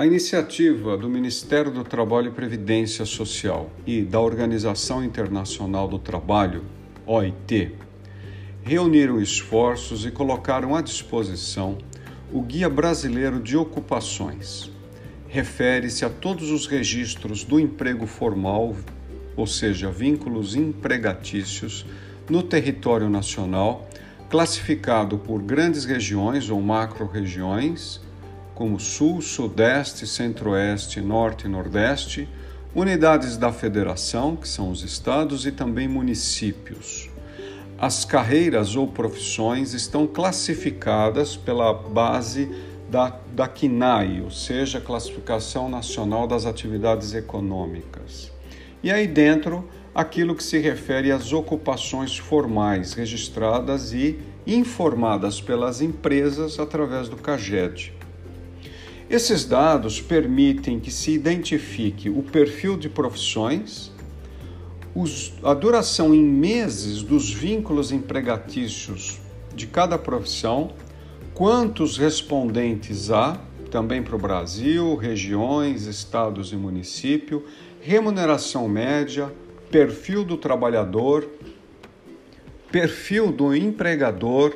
A iniciativa do Ministério do Trabalho e Previdência Social e da Organização Internacional do Trabalho, OIT, reuniram esforços e colocaram à disposição o Guia Brasileiro de Ocupações. Refere-se a todos os registros do emprego formal, ou seja, vínculos empregatícios, no território nacional, classificado por grandes regiões ou macro-regiões como Sul, Sudeste, Centro-Oeste, Norte e Nordeste, unidades da Federação, que são os estados, e também municípios. As carreiras ou profissões estão classificadas pela base da, da CNAE, ou seja, Classificação Nacional das Atividades Econômicas. E aí dentro, aquilo que se refere às ocupações formais registradas e informadas pelas empresas através do CAGED. Esses dados permitem que se identifique o perfil de profissões, os, a duração em meses dos vínculos empregatícios de cada profissão, quantos respondentes há, também para o Brasil, regiões, estados e município, remuneração média, perfil do trabalhador, perfil do empregador,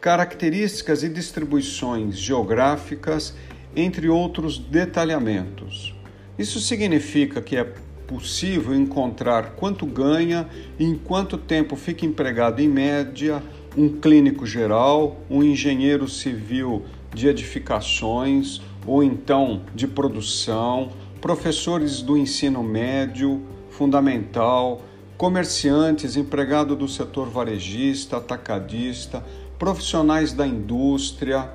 características e distribuições geográficas entre outros detalhamentos. Isso significa que é possível encontrar quanto ganha e em quanto tempo fica empregado em média um clínico geral, um engenheiro civil de edificações ou então de produção, professores do ensino médio, fundamental, comerciantes, empregado do setor varejista, atacadista, profissionais da indústria,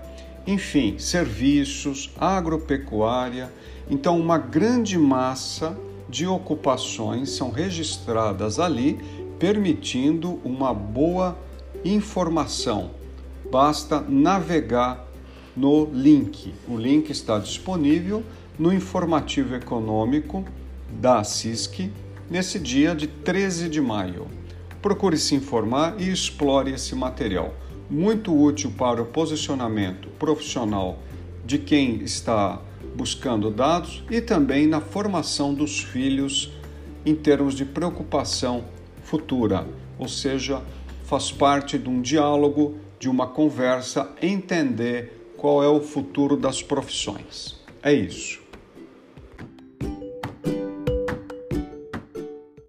enfim, serviços, agropecuária. Então, uma grande massa de ocupações são registradas ali, permitindo uma boa informação. Basta navegar no link. O link está disponível no informativo econômico da CISC nesse dia de 13 de maio. Procure se informar e explore esse material muito útil para o posicionamento profissional de quem está buscando dados e também na formação dos filhos em termos de preocupação futura, ou seja, faz parte de um diálogo, de uma conversa, entender qual é o futuro das profissões. É isso.